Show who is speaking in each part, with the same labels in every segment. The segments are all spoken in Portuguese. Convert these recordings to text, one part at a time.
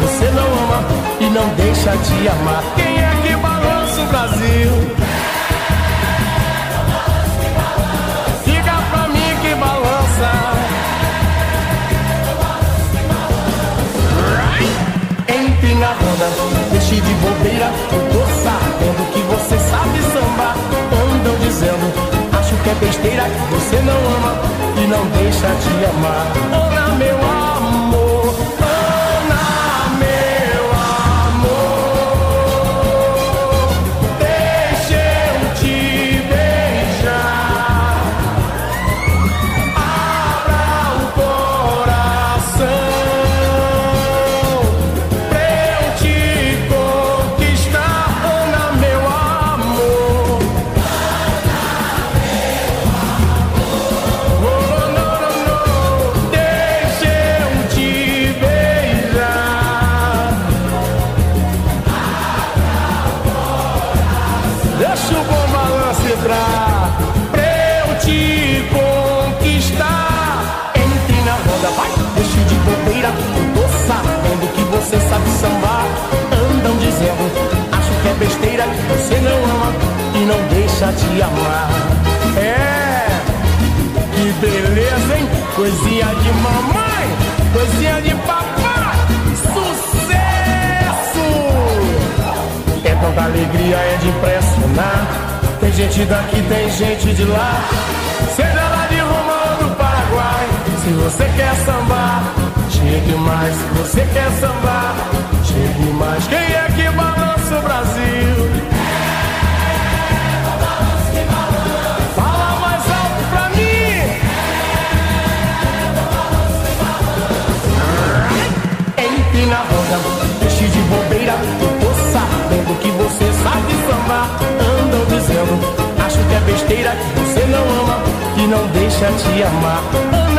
Speaker 1: Você não ama e não deixa de amar. Quem é que balança o Brasil? Diga pra mim que balança. Entre na roda, deixe de bobeira. Eu tô sabendo que você sabe sambar. Andam dizendo, acho que é besteira. Você não ama e não deixa de amar. Ana, meu amor. Deixa de amar. É, que beleza, hein? Coisinha de mamãe, coisinha de papai. Sucesso! É tanta alegria, é de impressionar. Tem gente daqui, tem gente de lá. Seja lá de Roma ou do Paraguai. Se você quer sambar, chegue mais. Se você quer sambar, chegue mais. Quem é que balança o Brasil? Sabendo que você sabe sambar. Andam dizendo, acho que é besteira. que Você não ama e não deixa te amar.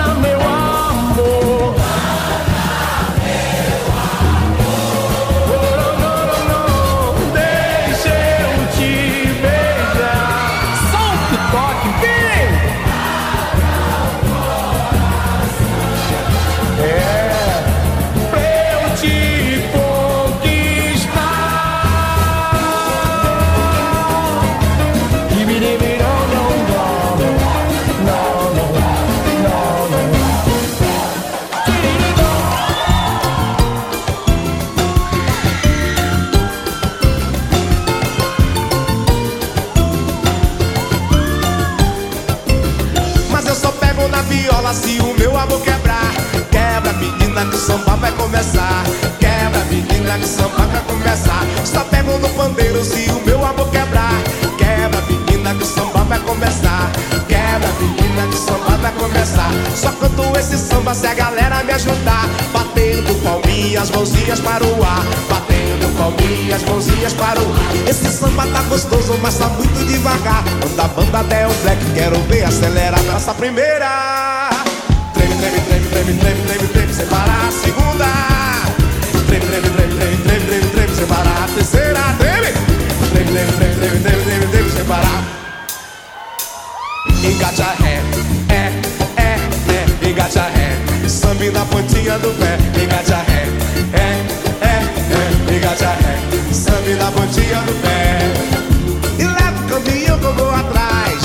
Speaker 2: Samba vai começar. Quebra, menina, que samba vai começar. Só pego no pandeiro se o meu amor quebrar. Quebra, menina, que samba vai começar. Quebra, menina, que samba vai começar. Só canto esse samba se a galera me ajudar.
Speaker 3: Batendo palminhas, mãozinhas para o ar Batendo palminhas, mãozinhas para o ar Esse samba tá gostoso, mas tá muito devagar Quando a banda der o black, quero ver acelerar Essa primeira treme, treme, treme, treme, treme na pontinha do pé. Engate a ré, é, é, é. Engate a ré Sambi na pontinha do pé. E leva o caminho que eu vou atrás.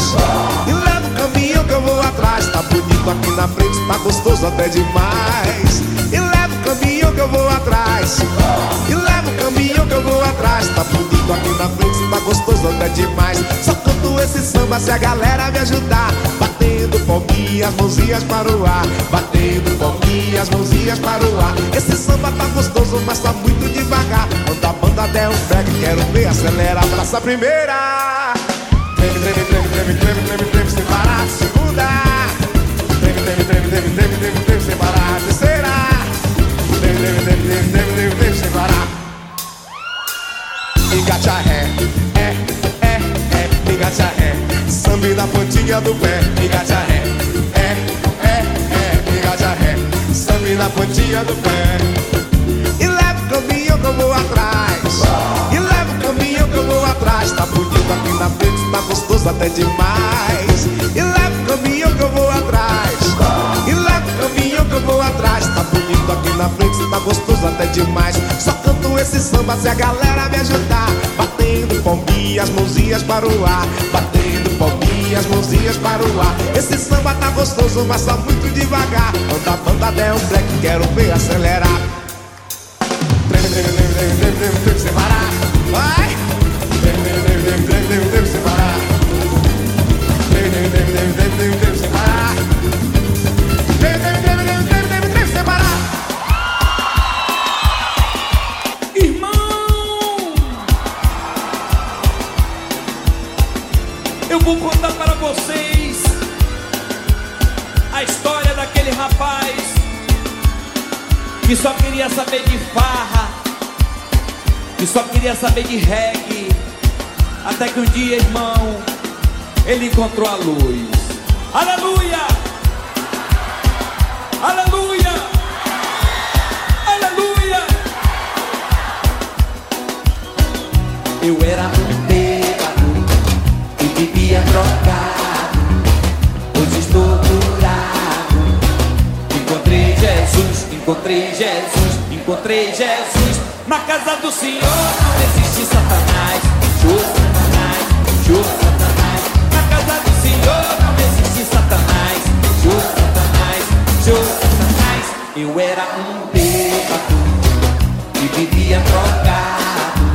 Speaker 3: E leva o caminho que eu vou atrás. Tá bonito aqui na frente, tá gostoso até demais. E leva o caminho que eu vou atrás E leva o caminho que eu vou atrás Tá bonito aqui na frente, tá gostoso até demais Só canto esse samba se a galera me ajudar Batendo palminhas, mãozinhas para o ar Batendo palminhas, mãozinhas para o ar Esse samba tá gostoso, mas tá muito devagar Quando a banda der um break, quero ver acelerar Abraça a primeira Treme, treme, treme, treme, treme, treme, treme Sem parar segunda Treme, treme, treme, treme, treme, treme, treme Sem parar Sem parar Engate a ré, é, é, é Engate a ré Sambi pontinha do pé Engate a é, é, é Engate a ré Sambi pontinha do pé E leva o caminho que eu vou atrás E leva o caminho que eu vou atrás Tá bonito aqui na frente, tá gostoso até demais E leva o caminho que eu vou na frente, tá gostoso até demais. Só canto esse samba se a galera me ajudar. Batendo palminhas, mãozinhas para o ar. Batendo palminhas, mãozinhas para o ar. Esse samba tá gostoso, mas tá muito devagar. Quando a banda der um black, quero ver acelerar. Treme, treme, treme, treme, treme, treme, treme, sem parar Vai! Treme, treme, treme, treme, treme, treme, treme, sem parar Treme, treme, treme, treme, treme, treme, treme,
Speaker 4: rapaz que só queria saber de farra, que só queria saber de reggae, até que um dia, irmão, ele encontrou a luz. Aleluia! Aleluia! Aleluia!
Speaker 5: Eu era um encontrei Jesus, encontrei Jesus.
Speaker 4: Na casa do Senhor não existe Satanás.
Speaker 5: Show Satanás, show Satanás,
Speaker 4: Na casa do Senhor não existe Satanás.
Speaker 5: show Satanás, show Satanás. Eu era um bêbado e vivia drogado.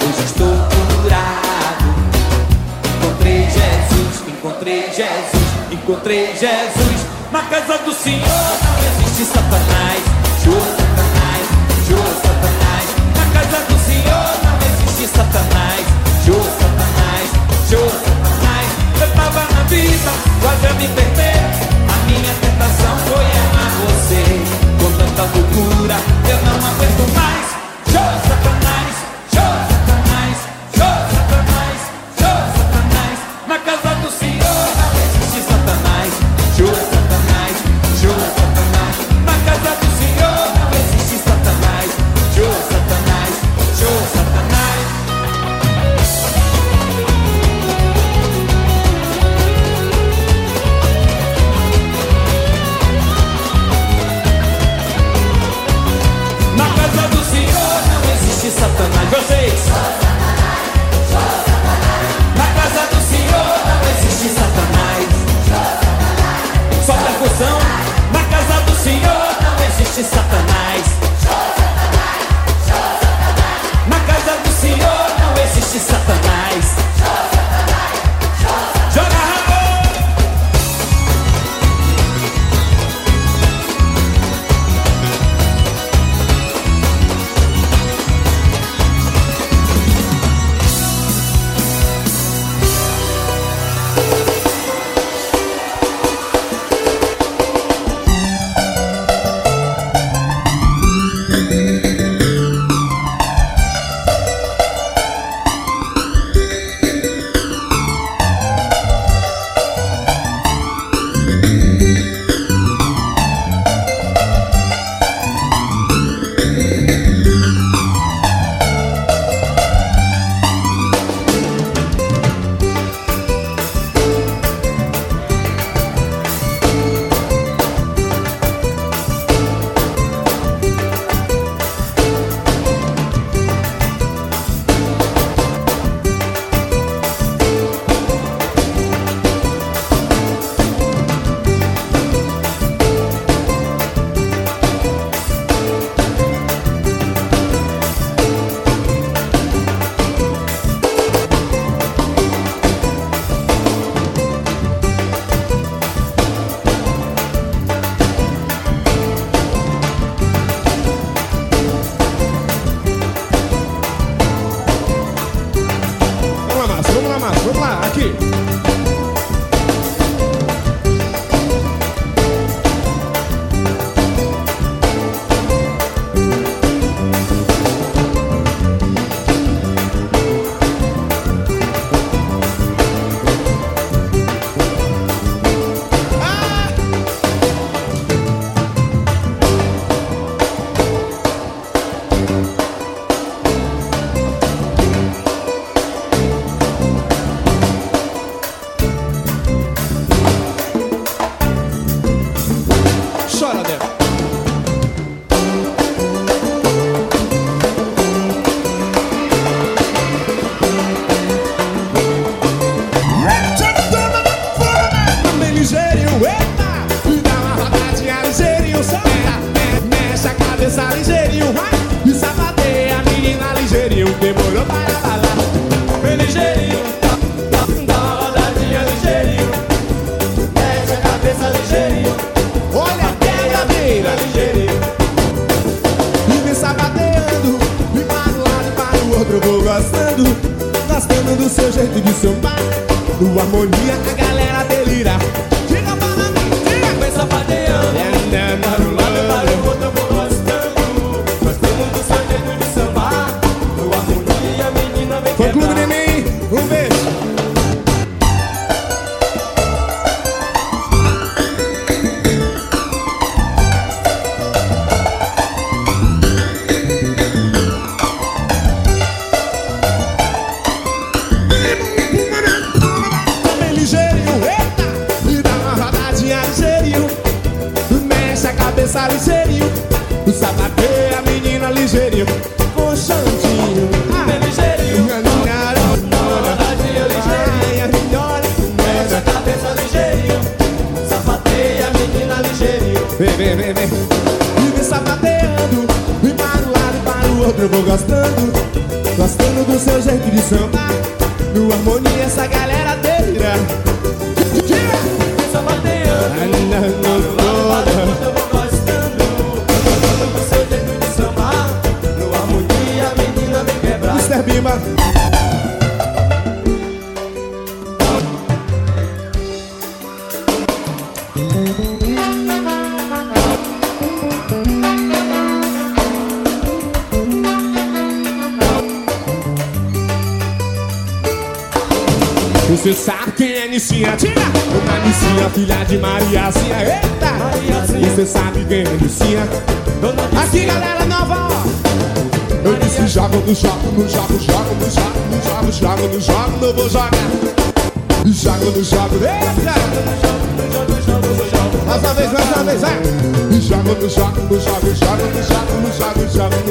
Speaker 5: Hoje estou curado. Encontrei Jesus, encontrei Jesus, encontrei Jesus.
Speaker 4: Na casa do Senhor não existe Satanás.
Speaker 5: Show Satanás, show Satanás,
Speaker 4: Na casa do Senhor não existe Satanás.
Speaker 5: show Satanás, show Satanás.
Speaker 4: Eu tava na vida, quase me perder.
Speaker 5: A minha tentação foi amar você. Com tanta loucura,
Speaker 4: Eu não aguento mais.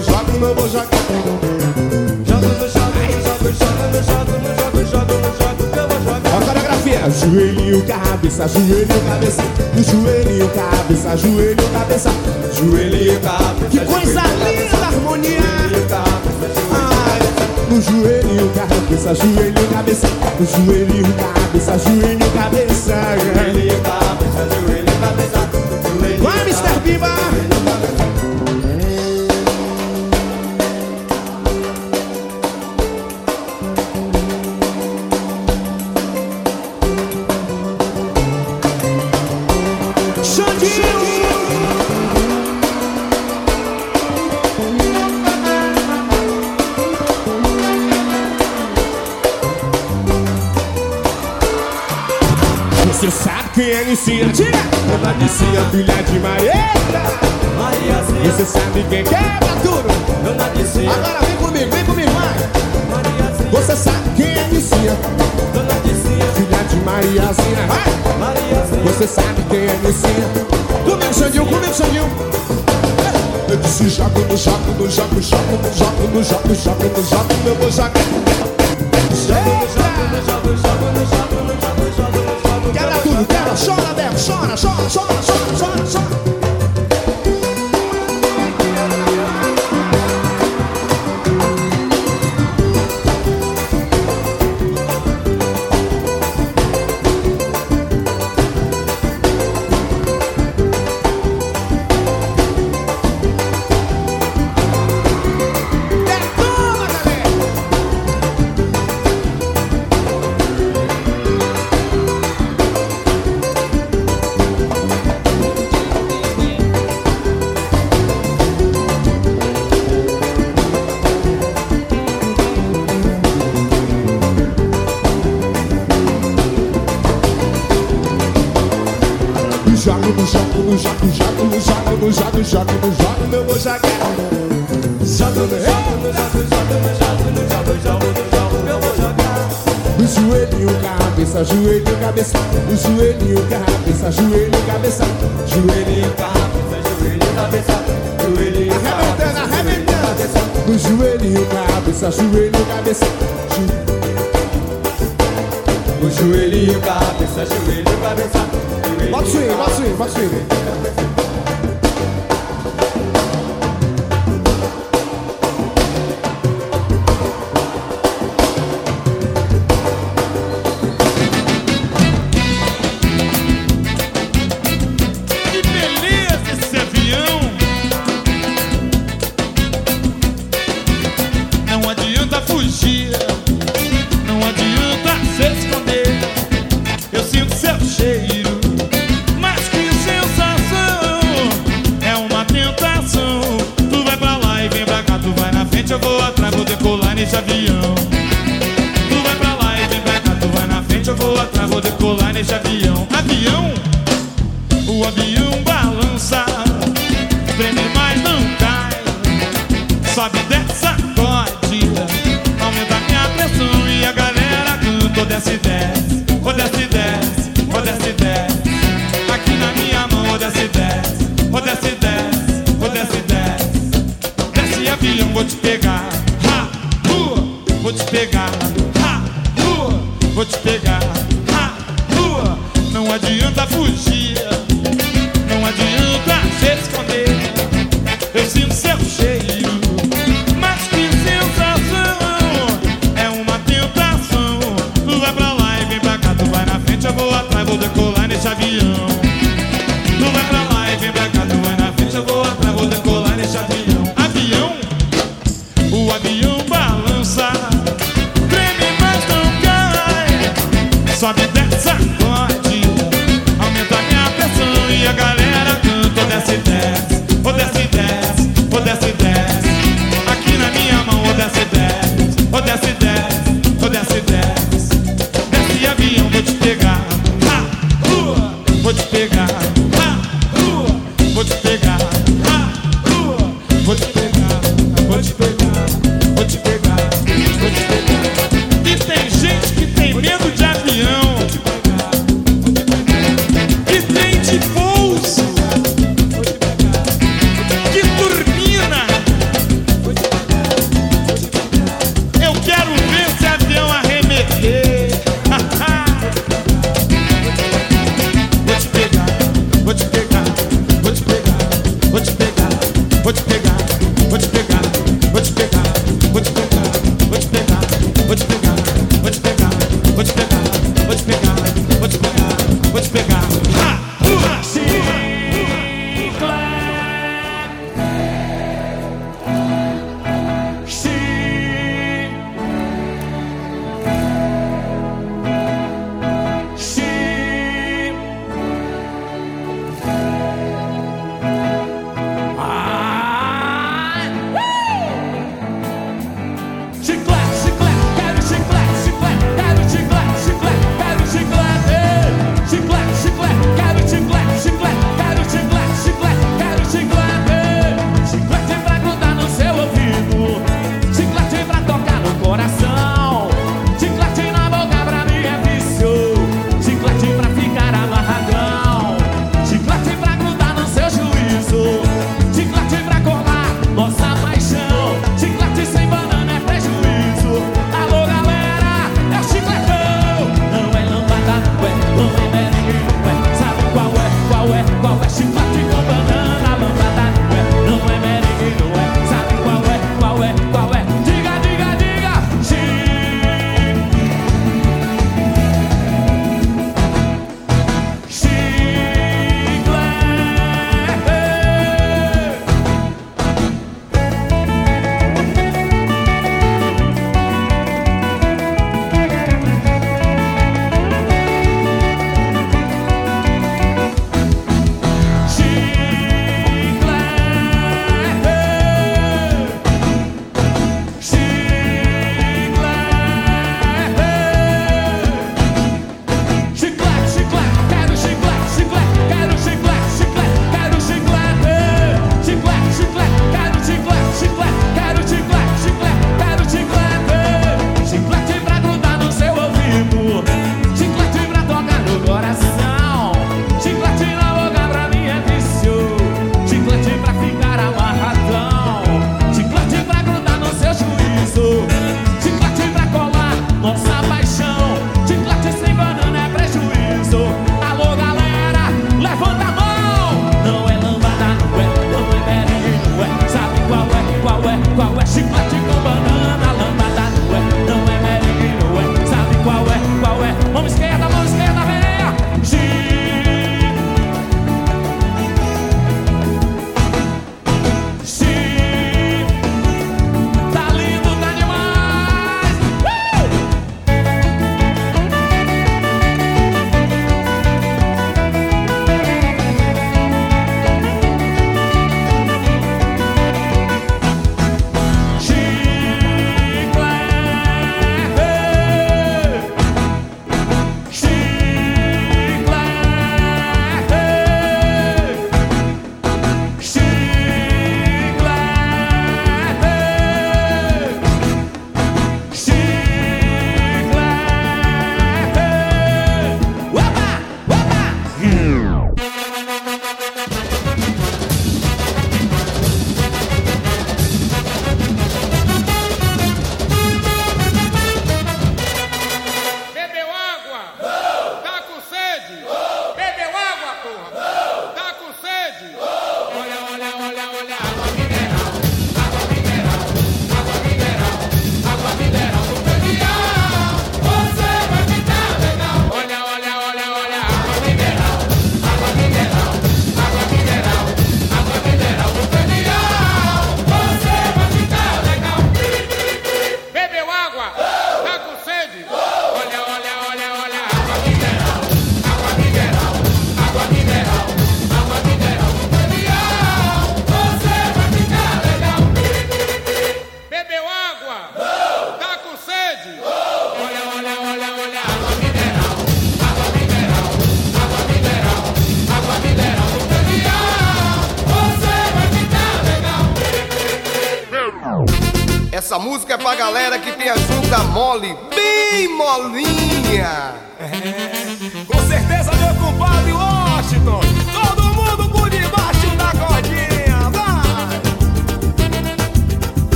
Speaker 4: Joga
Speaker 2: jogo, não vou jogar. Jogo no joga no jogo, jogo no jogo, no jogo, jogo no jogo,
Speaker 6: que eu vou jogar.
Speaker 2: A coreografia: joelho cabeça, joelho cabeça. joelho cabeça, joelho, cabeça. joelho cabeça. Que coisa linda, a harmonia. No joelho cabeça, joelho, cabeça. No joelhinho, cabeça, joelho, cabeça.
Speaker 6: joelho cabeça.
Speaker 2: no jaco, jaco no jaco, no jaco, jaco jaco, meu vou jaco.
Speaker 6: Jaco no jaco, no jaco, jaco no jaco, jaco, jaco
Speaker 2: jaco. Tudo, quebra, chora, Bebo, chora, chora, chora. no jato, jato no jato, meu vou jaca.
Speaker 6: Jato no jato, no jato, jato no jato, no jato, jato no jato, meu boi jaca.
Speaker 2: O joelho, cabeça, joelho, cabeça. joelho, joelhinho, cabeça, joelho, cabeça. joelho,
Speaker 6: cabeça, joelho, cabeça. Joelhinho,
Speaker 2: arrebentando, arrebentando. Joelho, cabeça, joelho, cabeça.
Speaker 6: O joelhinho, cabeça, joelho, cabeça.
Speaker 2: Bota o swing, bota o swing, bota o swing.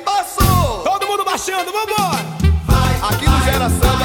Speaker 7: passou.
Speaker 8: Todo mundo baixando, vambora.
Speaker 6: Vai, Aqui vai, no Geração.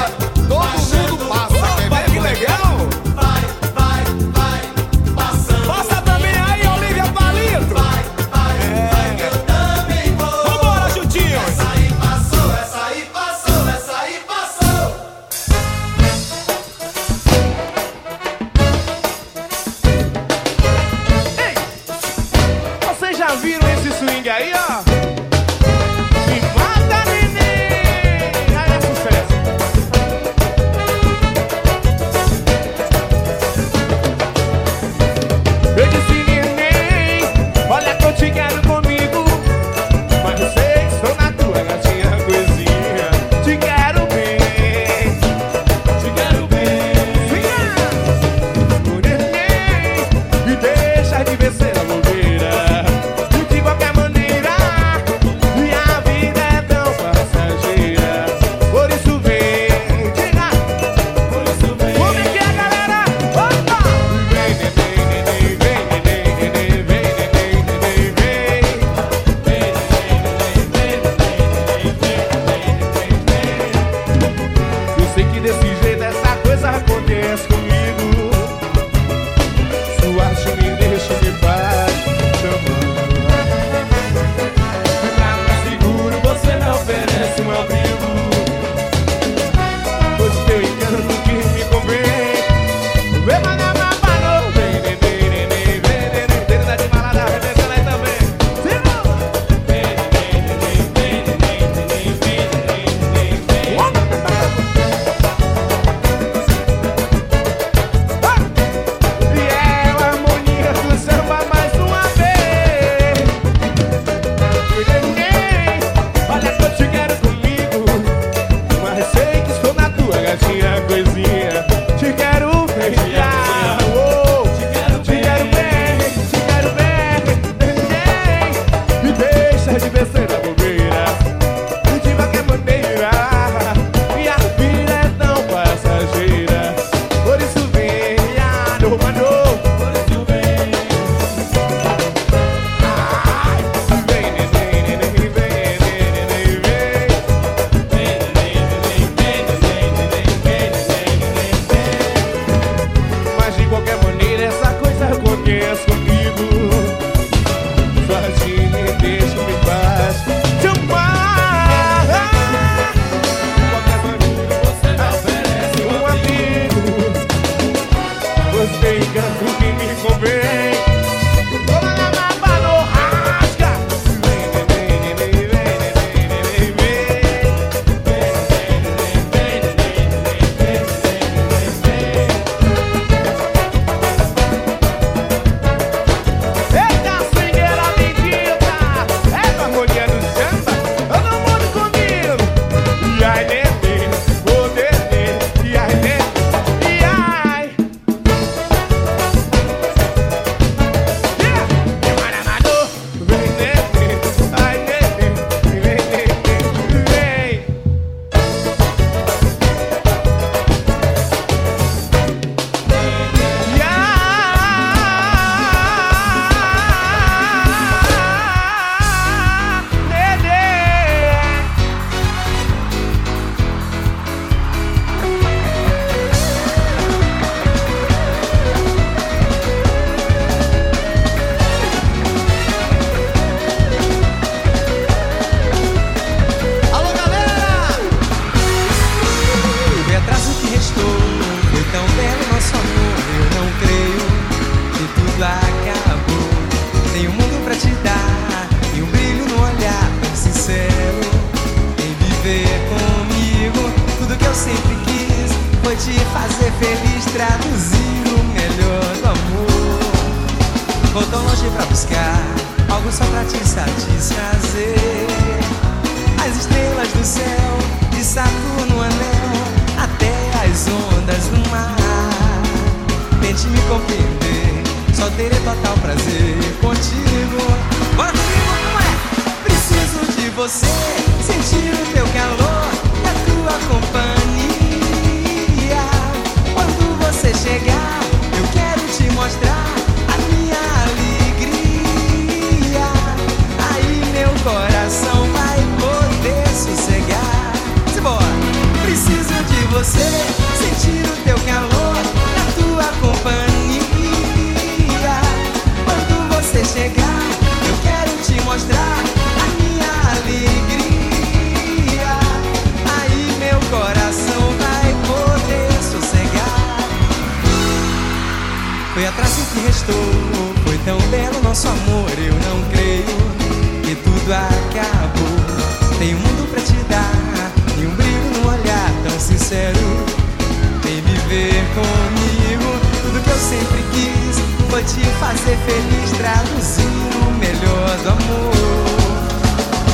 Speaker 6: vou te fazer feliz, traduzindo o melhor do amor.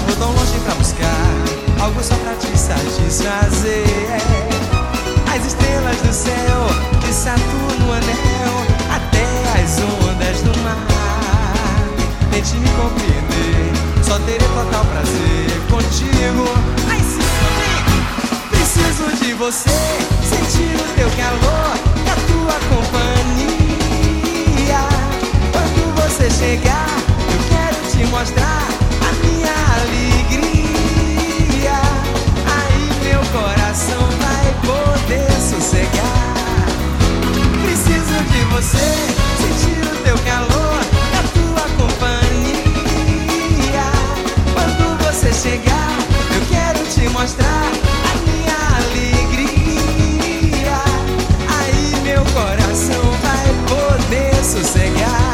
Speaker 6: Vou tão longe pra buscar algo só pra te satisfazer. As estrelas do céu, de Saturno anel, até as ondas do mar. Tente me compreender, só terei total prazer contigo. Ai, sim, preciso de você, sentir o teu calor, a tua companhia você chegar, eu quero te mostrar a minha alegria. Aí meu coração vai poder sossegar. Preciso de você, sentir o teu calor, a tua companhia. Quando você chegar, eu quero te mostrar a minha alegria. Aí meu coração vai poder sossegar.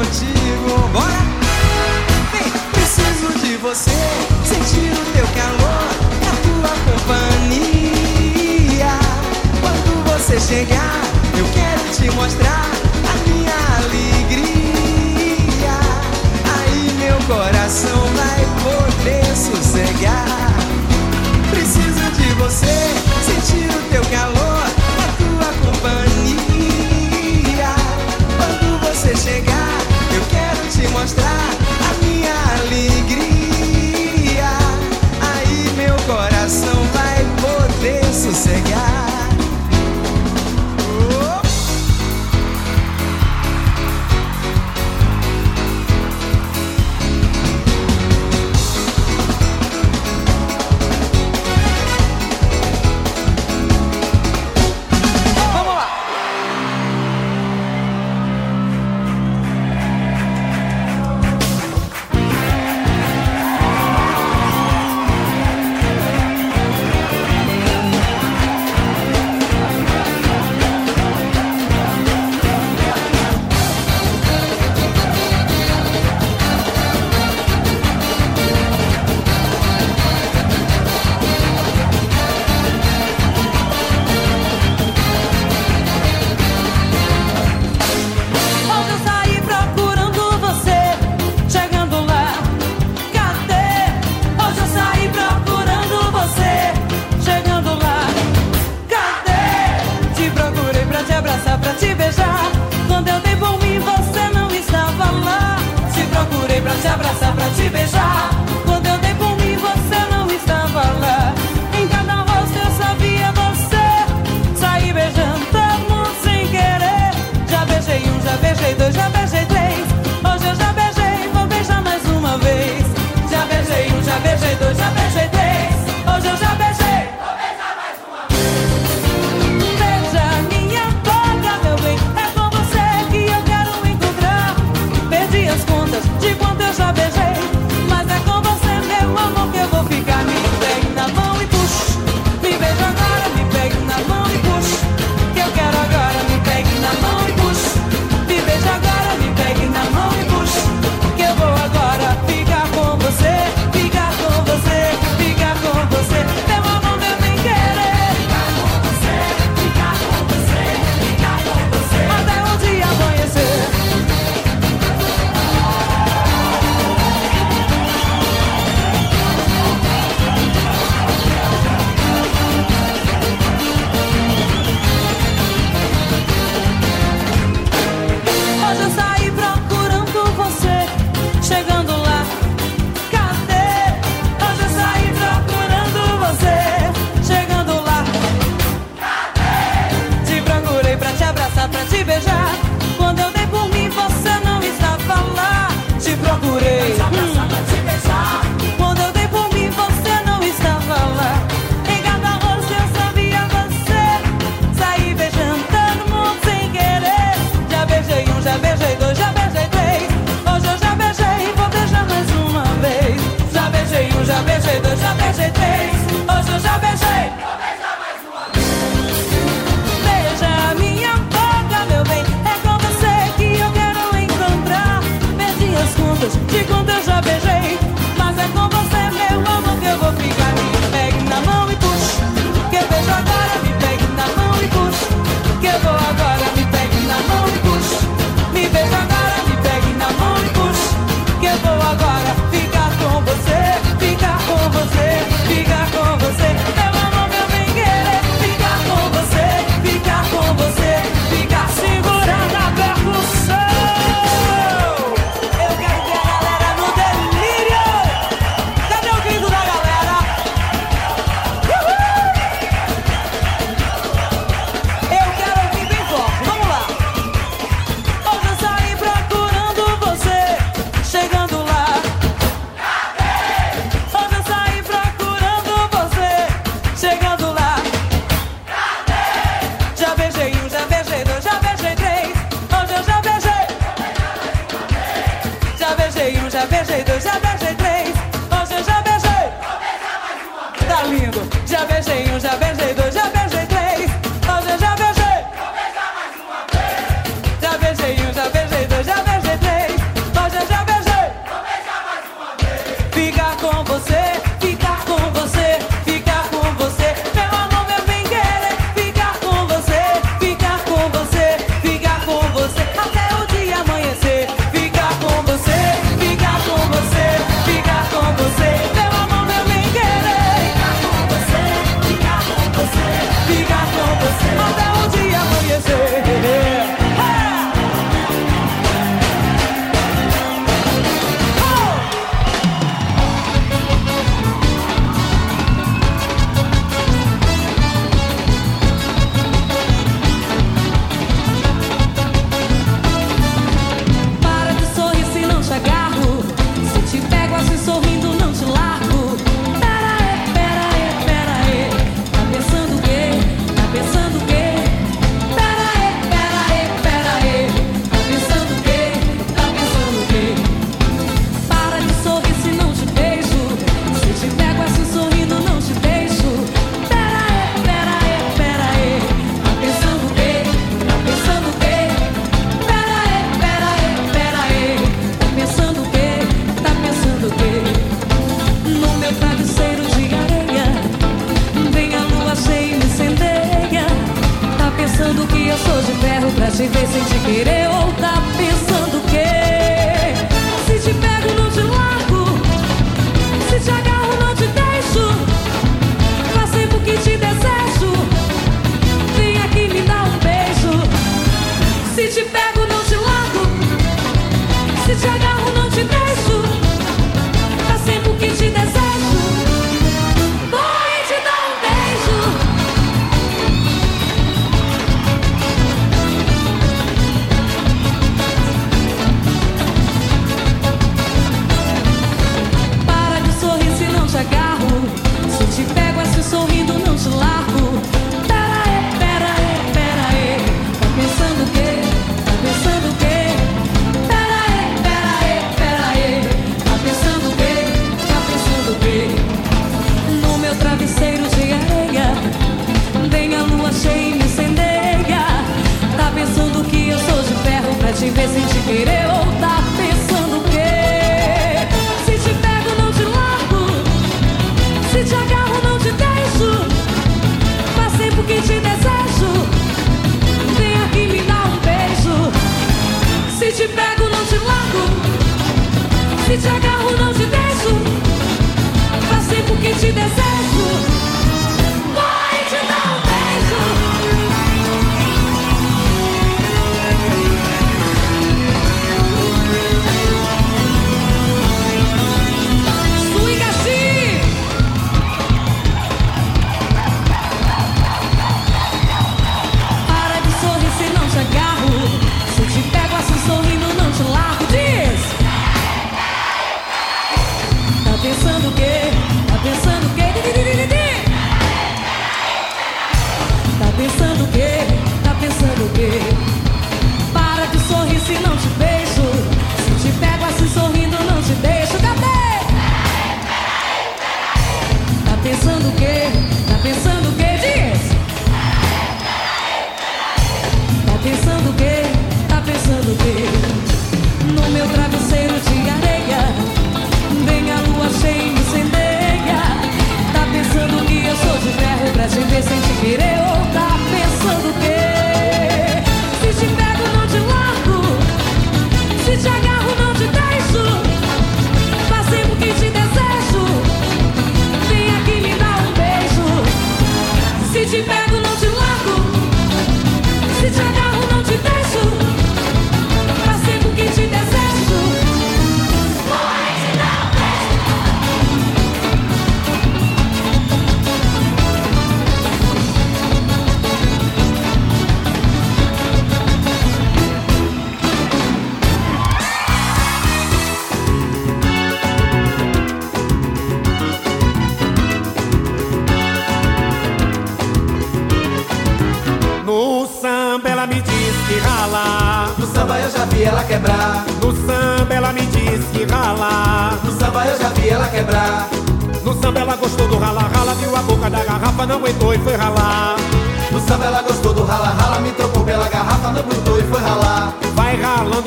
Speaker 6: contigo. Bora! Vem, preciso de você, sentir o teu calor, a tua companhia. Quando você chegar, eu quero te mostrar a minha alegria. Aí meu coração vai poder sossegar. Preciso de você. mostrar.
Speaker 9: beijar.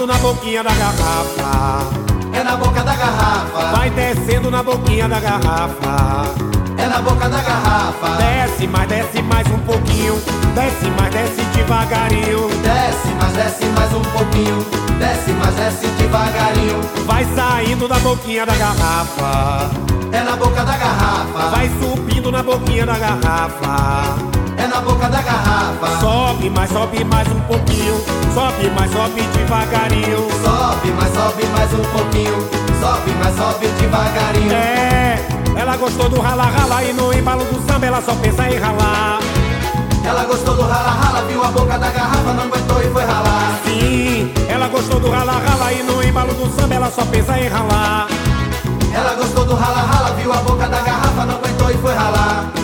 Speaker 10: Ralando na boquinha da garrafa.
Speaker 8: É na boca da garrafa,
Speaker 10: Vai descendo na boquinha da garrafa.
Speaker 8: é na boca da garrafa.
Speaker 10: Desce, mas desce mais um pouquinho. Desce, mas desce devagarinho.
Speaker 8: Desce, mas desce mais um pouquinho. Desce, mas desce devagarinho.
Speaker 10: Vai saindo da boquinha da garrafa.
Speaker 8: É na boca da garrafa,
Speaker 10: Vai subindo na boquinha da garrafa.
Speaker 8: é na boca da garrafa.
Speaker 10: Sobe, mas sobe mais um pouquinho. Sobe, mas sobe devagarinho.
Speaker 8: Sobe, mas sobe mais um pouquinho. Sobe, mas sobe devagarinho.
Speaker 10: É, ela gostou do rala rala e no embalo do samba ela só pensa em ralar.
Speaker 8: Ela gostou do rala, rala, viu a boca da garrafa, não aguentou e foi ralar.
Speaker 10: Sim, ela gostou do rala rala e no embalo do samba ela só pensa em ralar.
Speaker 8: Ela gostou do rala, rala, viu a boca da garrafa, não aguentou e foi ralar.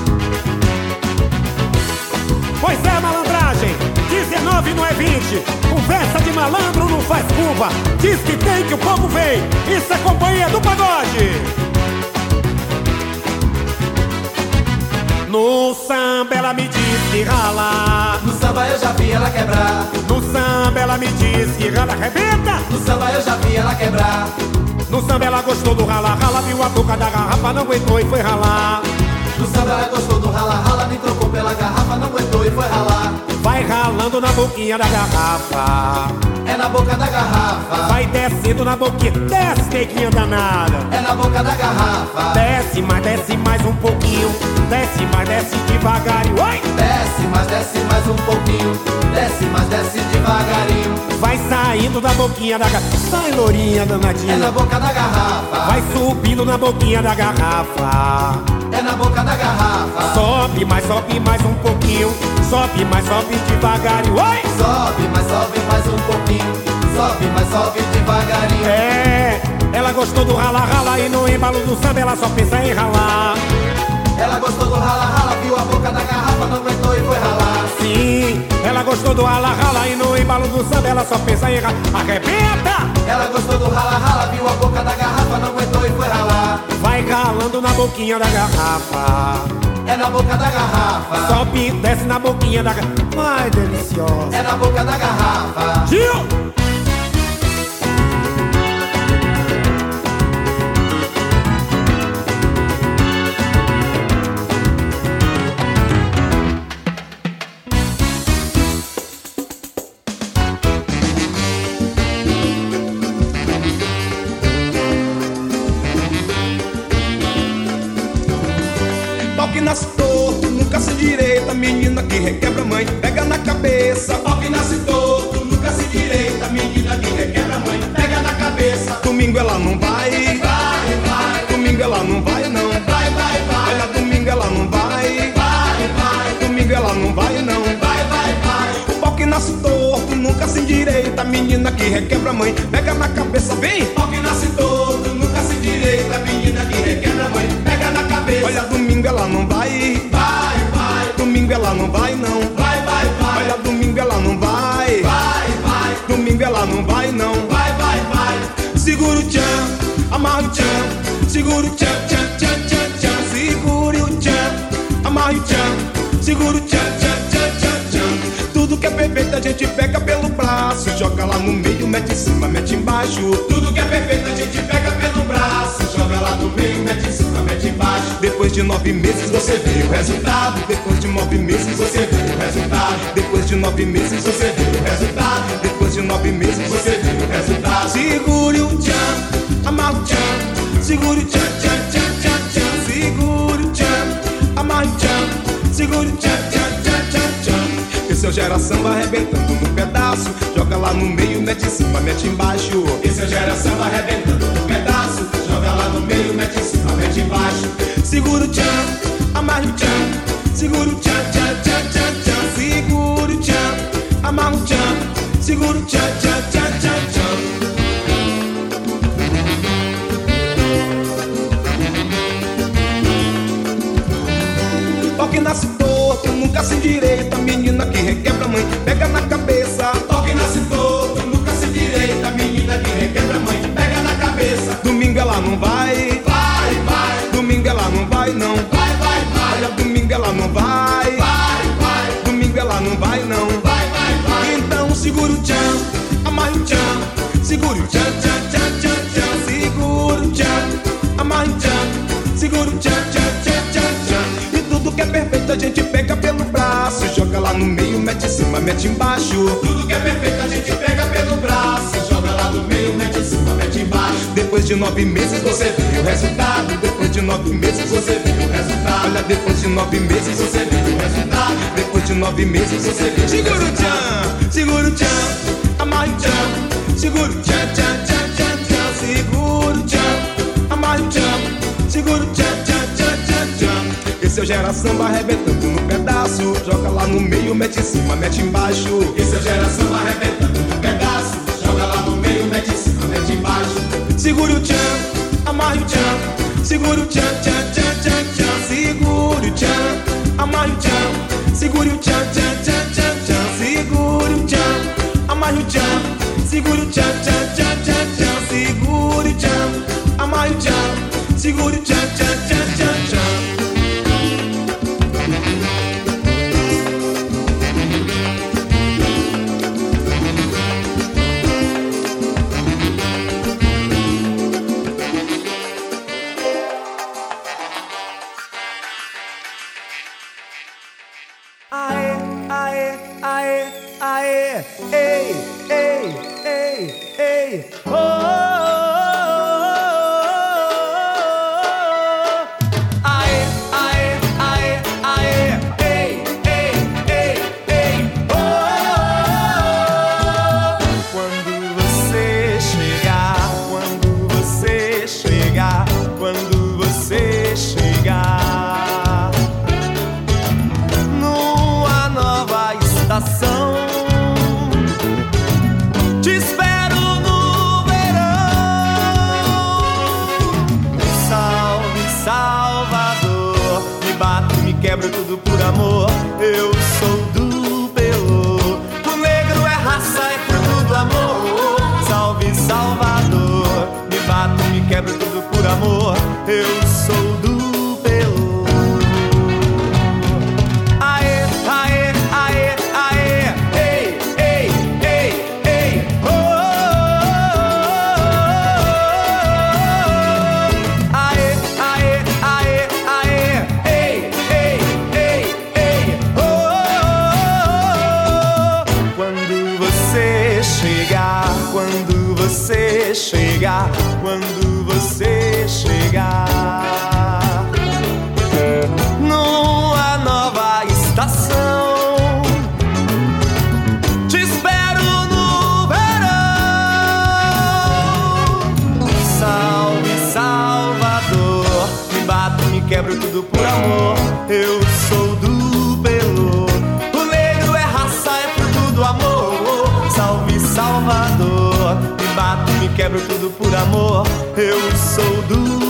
Speaker 10: Pois é, malandragem, 19 não é 20. Conversa de malandro não faz curva. Diz que tem que o povo vem. Isso é companhia do pagode. No samba ela me diz que rala.
Speaker 8: No samba eu já vi ela quebrar.
Speaker 10: No samba ela me diz que rala, arrebenta.
Speaker 8: No samba eu já vi ela quebrar.
Speaker 10: No samba ela gostou do rala, rala, viu a boca da garrafa, não aguentou e foi ralar.
Speaker 8: No samba ela gostou do rala, rala, me trocou pela garrafa, foi ralar.
Speaker 10: Vai ralando na boquinha da garrafa.
Speaker 8: É na boca da garrafa.
Speaker 10: Vai descendo na boquinha, desce, neguinha danada.
Speaker 8: É na boca da garrafa.
Speaker 10: Desce, mas desce mais um pouquinho. Desce, mas desce devagarinho. Oi!
Speaker 8: Desce, mas desce mais um pouquinho. Desce, mas desce devagarinho.
Speaker 10: Vai saindo da boquinha da garrafa. Sai, lourinha
Speaker 8: É na
Speaker 10: danadinha.
Speaker 8: boca da garrafa.
Speaker 10: Vai subindo na boquinha da garrafa.
Speaker 8: É na boca da garrafa.
Speaker 10: Sobe, mas sobe mais um pouquinho. Sobe, mas sobe devagarinho. Oi!
Speaker 8: Sobe, mas sobe mais um pouquinho. Sobe, mas sobe devagarinho.
Speaker 10: É, ela gostou do rala rala e no embalo do samba ela só pensa em ralar.
Speaker 8: Ela gostou do rala rala, viu a boca da garrafa, não aguentou e foi ralar.
Speaker 10: Sim, ela gostou do rala rala e no embalo do samba ela só pensa em. Arrebenta!
Speaker 8: Ela gostou do rala rala, viu a boca da garrafa, não aguentou e foi ralar.
Speaker 10: Vai ralando na boquinha da garrafa.
Speaker 8: É na boca da garrafa.
Speaker 10: Sobe, desce na boquinha da garrafa. Ai, deliciosa.
Speaker 8: É na boca da garrafa.
Speaker 10: Gil!
Speaker 3: Mãe, pega na cabeça. Pau que nasce torto, nunca se direita, menina que requebra mãe, pega na cabeça. Domingo ela não vai, vai, vai. Domingo ela não vai não, vai, vai, vai. Olha, domingo ela não vai, vai, vai. Domingo ela não vai não, vai, vai, vai. O pau que nasce torto, nunca se endireita, menina que requebra mãe, pega na cabeça, vem. Ela não vai não, vai, vai, vai. Segura o tchan, amarra o tchan, segura o tchan, tchan, tchan, tchan, tchan. Segura o tchan, amarra o tchan, segura o tchan, tchan, tchan, tchan, tchan. Tudo que é perfeito a gente pega pelo braço, joga lá no meio, mete em cima, mete embaixo. Tudo que é perfeito a gente pega pelo braço, joga lá no meio, mete em cima, mete embaixo. Depois de nove meses você vê o resultado. Depois de nove meses você vê o resultado. Depois de nove meses você vê o resultado. Depois de nove meses você vê o resultado. Segure o tchan, amarra o tchan. Segure o tchan, tchan, tchan, tchan, tchan. Segure o tchan, amarra o tchan. Segure o tchan, tchan, tchan, tchan, tchan. Esse é o geração arrebentando no pedaço. Joga lá no meio, mete em cima, mete embaixo. Esse é o geração arrebentando no pedaço. Joga lá no meio, mete em cima, mete embaixo. Segura o tchan, amarra o tchan. Segura o tchan, tchan, tchan, tchan, tchan. Segura o tchan, amarra o tchan. Segura o tchan, tchan, tchan, tchan, tchan. Pau que nasce torto, nunca se endireita. Menina que requebra mãe, pega na cabeça. Tchan. Segura o tchan, tchan, tchan, tchan, tchan. Segura o tchan, amarra o tchan. Segura o tchan, tchan, tchan, tchan, tchan. E tudo que é perfeito a gente pega pelo braço. Joga lá no meio, mete em cima, mete embaixo. Tudo que é perfeito a gente pega pelo braço. Joga lá no meio, mete em cima, mete embaixo. Depois de nove meses você vê o resultado. Depois de nove meses você vê o resultado. Olha, depois de nove meses você vê o resultado. Depois de nove meses você vê o Segura o tchan, segura o tchan, amarra o tchan. Segura o tchan, tchan, tchan, tchan, tchan. Segura o tchan, amarra o tchan. Segura o tchan, tchan, tchan, tchan, tchan. Esse é o geração arrebentando no pedaço. Joga lá no meio, mete em cima, mete embaixo. Esse é o geração arrebentando no pedaço. Joga lá no meio, mete em cima, mete embaixo. Segura o tchan, amarra o tchan. Segura o tchan, tchan, tchan, tchan, tchan. Segura tchan, amarra o tchan. Segura o tchan, tchan, tchan, tchan, tchan. Segura o tchan, amarra o tchan. Segura o tchan, tchan, tchan, tchan, tchan. Segura o tchan, amarra o tchan. Segura o tchan, tchan, tchan.
Speaker 8: negro tudo por amor. Eu sou do Belo. O negro é raça, é fruto do amor. Salve Salvador. Me bato, me quebro tudo por amor. Eu sou do